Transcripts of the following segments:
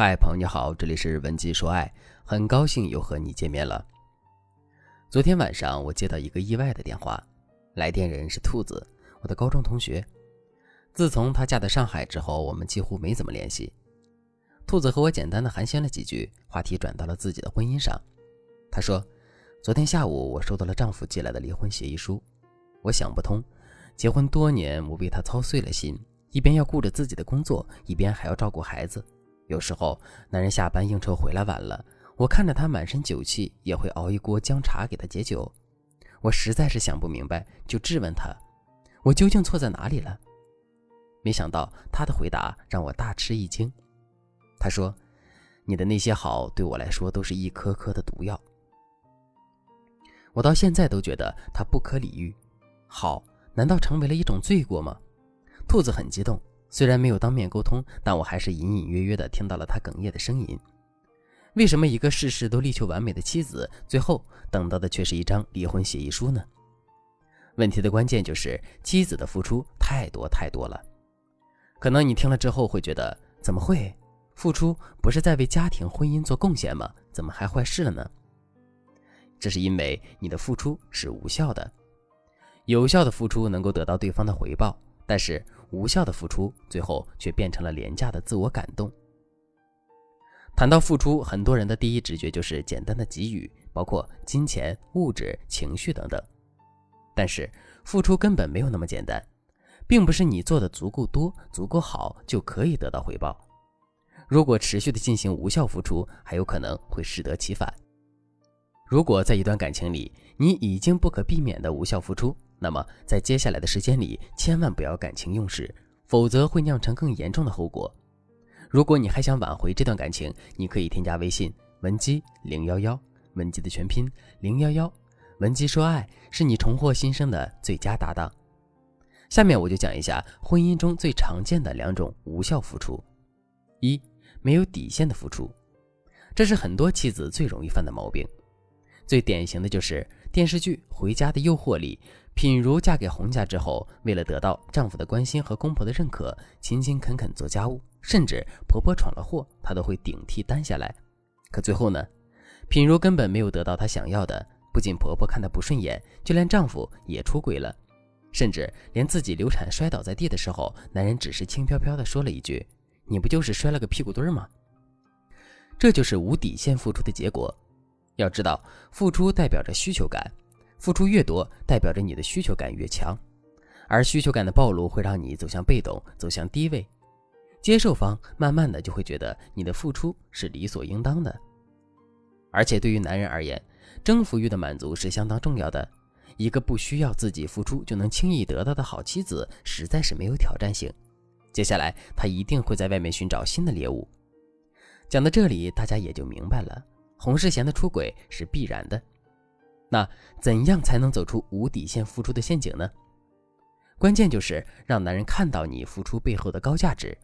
嗨，朋友你好，这里是文姬说爱，很高兴又和你见面了。昨天晚上我接到一个意外的电话，来电人是兔子，我的高中同学。自从她嫁到上海之后，我们几乎没怎么联系。兔子和我简单的寒暄了几句，话题转到了自己的婚姻上。她说，昨天下午我收到了丈夫寄来的离婚协议书，我想不通，结婚多年，我为他操碎了心，一边要顾着自己的工作，一边还要照顾孩子。有时候，男人下班应酬回来晚了，我看着他满身酒气，也会熬一锅姜茶给他解酒。我实在是想不明白，就质问他：“我究竟错在哪里了？”没想到他的回答让我大吃一惊。他说：“你的那些好，对我来说都是一颗颗的毒药。”我到现在都觉得他不可理喻。好，难道成为了一种罪过吗？兔子很激动。虽然没有当面沟通，但我还是隐隐约约地听到了他哽咽的声音。为什么一个事事都力求完美的妻子，最后等到的却是一张离婚协议书呢？问题的关键就是妻子的付出太多太多了。可能你听了之后会觉得，怎么会？付出不是在为家庭婚姻做贡献吗？怎么还坏事了呢？这是因为你的付出是无效的。有效的付出能够得到对方的回报，但是。无效的付出，最后却变成了廉价的自我感动。谈到付出，很多人的第一直觉就是简单的给予，包括金钱、物质、情绪等等。但是，付出根本没有那么简单，并不是你做的足够多、足够好就可以得到回报。如果持续的进行无效付出，还有可能会适得其反。如果在一段感情里，你已经不可避免的无效付出，那么，在接下来的时间里，千万不要感情用事，否则会酿成更严重的后果。如果你还想挽回这段感情，你可以添加微信文姬零幺幺，文姬的全拼零幺幺，文姬说爱是你重获新生的最佳搭档。下面我就讲一下婚姻中最常见的两种无效付出：一、没有底线的付出，这是很多妻子最容易犯的毛病。最典型的就是电视剧《回家的诱惑》里。品如嫁给洪家之后，为了得到丈夫的关心和公婆的认可，勤勤恳恳做家务，甚至婆婆闯了祸，她都会顶替担下来。可最后呢，品如根本没有得到她想要的，不仅婆婆看她不顺眼，就连丈夫也出轨了，甚至连自己流产摔倒在地的时候，男人只是轻飘飘地说了一句：“你不就是摔了个屁股墩儿吗？”这就是无底线付出的结果。要知道，付出代表着需求感。付出越多，代表着你的需求感越强，而需求感的暴露会让你走向被动，走向低位。接受方慢慢的就会觉得你的付出是理所应当的。而且对于男人而言，征服欲的满足是相当重要的。一个不需要自己付出就能轻易得到的好妻子，实在是没有挑战性。接下来他一定会在外面寻找新的猎物。讲到这里，大家也就明白了，洪世贤的出轨是必然的。那怎样才能走出无底线付出的陷阱呢？关键就是让男人看到你付出背后的高价值。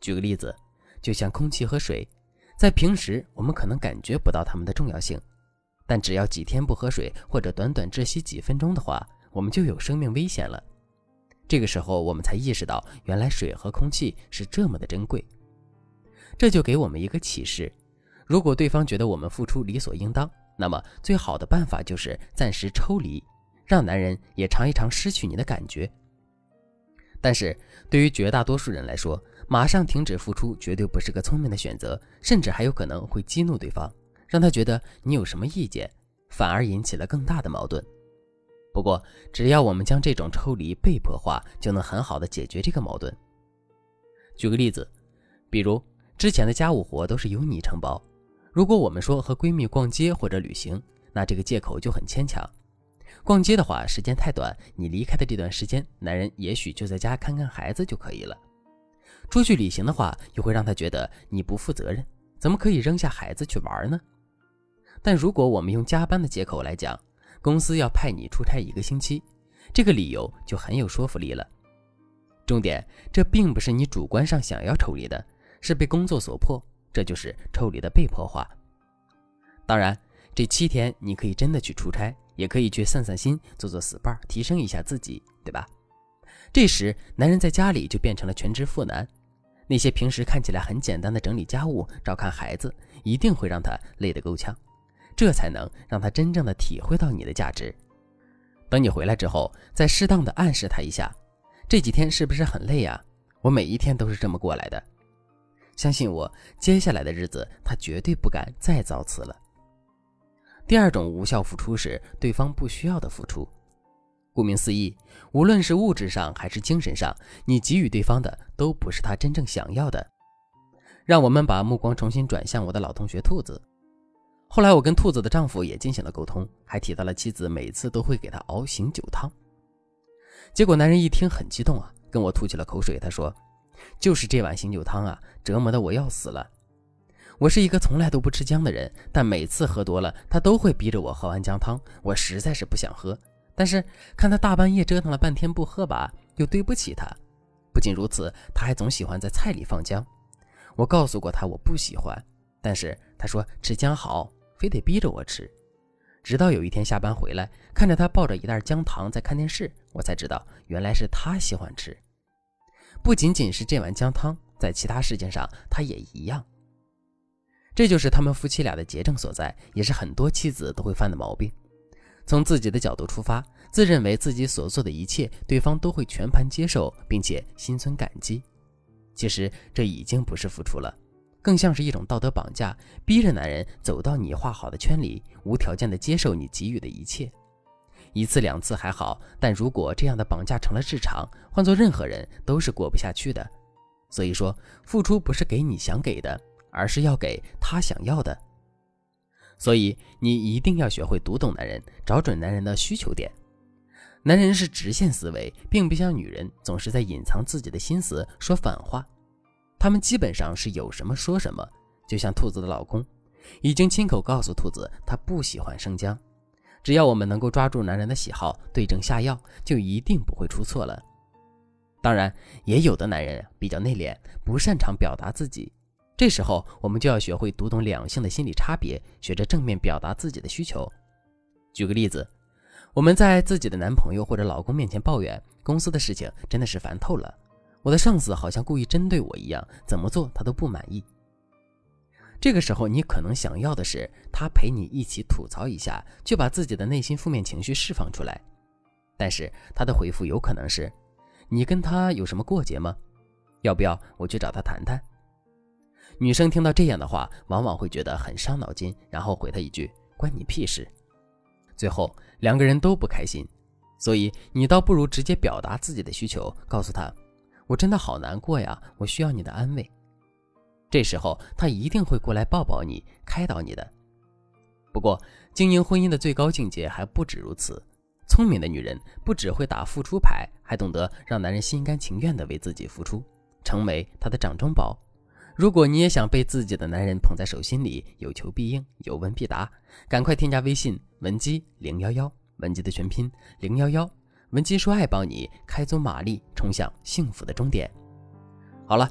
举个例子，就像空气和水，在平时我们可能感觉不到它们的重要性，但只要几天不喝水或者短短窒息几分钟的话，我们就有生命危险了。这个时候我们才意识到，原来水和空气是这么的珍贵。这就给我们一个启示：如果对方觉得我们付出理所应当，那么，最好的办法就是暂时抽离，让男人也尝一尝失去你的感觉。但是，对于绝大多数人来说，马上停止付出绝对不是个聪明的选择，甚至还有可能会激怒对方，让他觉得你有什么意见，反而引起了更大的矛盾。不过，只要我们将这种抽离被迫化，就能很好的解决这个矛盾。举个例子，比如之前的家务活都是由你承包。如果我们说和闺蜜逛街或者旅行，那这个借口就很牵强。逛街的话，时间太短，你离开的这段时间，男人也许就在家看看孩子就可以了。出去旅行的话，又会让他觉得你不负责任，怎么可以扔下孩子去玩呢？但如果我们用加班的借口来讲，公司要派你出差一个星期，这个理由就很有说服力了。重点，这并不是你主观上想要抽离的，是被工作所迫。这就是抽离的被迫化。当然，这七天你可以真的去出差，也可以去散散心、做做 SPA，提升一下自己，对吧？这时，男人在家里就变成了全职妇男，那些平时看起来很简单的整理家务、照看孩子，一定会让他累得够呛，这才能让他真正的体会到你的价值。等你回来之后，再适当的暗示他一下，这几天是不是很累呀？我每一天都是这么过来的。相信我，接下来的日子他绝对不敢再造次了。第二种无效付出是对方不需要的付出。顾名思义，无论是物质上还是精神上，你给予对方的都不是他真正想要的。让我们把目光重新转向我的老同学兔子。后来我跟兔子的丈夫也进行了沟通，还提到了妻子每次都会给他熬醒酒汤。结果男人一听很激动啊，跟我吐起了口水。他说：“就是这碗醒酒汤啊，折磨的我要死了。我是一个从来都不吃姜的人，但每次喝多了，他都会逼着我喝完姜汤，我实在是不想喝。”但是看他大半夜折腾了半天不喝吧，又对不起他。不仅如此，他还总喜欢在菜里放姜。我告诉过他我不喜欢，但是他说吃姜好，非得逼着我吃。直到有一天下班回来，看着他抱着一袋姜糖在看电视，我才知道原来是他喜欢吃。不仅仅是这碗姜汤，在其他事情上他也一样。这就是他们夫妻俩的结症所在，也是很多妻子都会犯的毛病。从自己的角度出发，自认为自己所做的一切，对方都会全盘接受，并且心存感激。其实这已经不是付出了，更像是一种道德绑架，逼着男人走到你画好的圈里，无条件的接受你给予的一切。一次两次还好，但如果这样的绑架成了日常，换做任何人都是过不下去的。所以说，付出不是给你想给的，而是要给他想要的。所以你一定要学会读懂男人，找准男人的需求点。男人是直线思维，并不像女人总是在隐藏自己的心思，说反话。他们基本上是有什么说什么。就像兔子的老公，已经亲口告诉兔子，他不喜欢生姜。只要我们能够抓住男人的喜好，对症下药，就一定不会出错了。当然，也有的男人比较内敛，不擅长表达自己。这时候，我们就要学会读懂两性的心理差别，学着正面表达自己的需求。举个例子，我们在自己的男朋友或者老公面前抱怨公司的事情真的是烦透了，我的上司好像故意针对我一样，怎么做他都不满意。这个时候，你可能想要的是他陪你一起吐槽一下，去把自己的内心负面情绪释放出来。但是他的回复有可能是：“你跟他有什么过节吗？要不要我去找他谈谈？”女生听到这样的话，往往会觉得很伤脑筋，然后回他一句“关你屁事”。最后两个人都不开心，所以你倒不如直接表达自己的需求，告诉他：“我真的好难过呀，我需要你的安慰。”这时候他一定会过来抱抱你，开导你的。不过，经营婚姻的最高境界还不止如此。聪明的女人不只会打付出牌，还懂得让男人心甘情愿地为自己付出，成为他的掌中宝。如果你也想被自己的男人捧在手心里，有求必应，有问必答，赶快添加微信文姬零幺幺，文姬的全拼零幺幺，文姬说爱帮你开足马力，冲向幸福的终点。好了，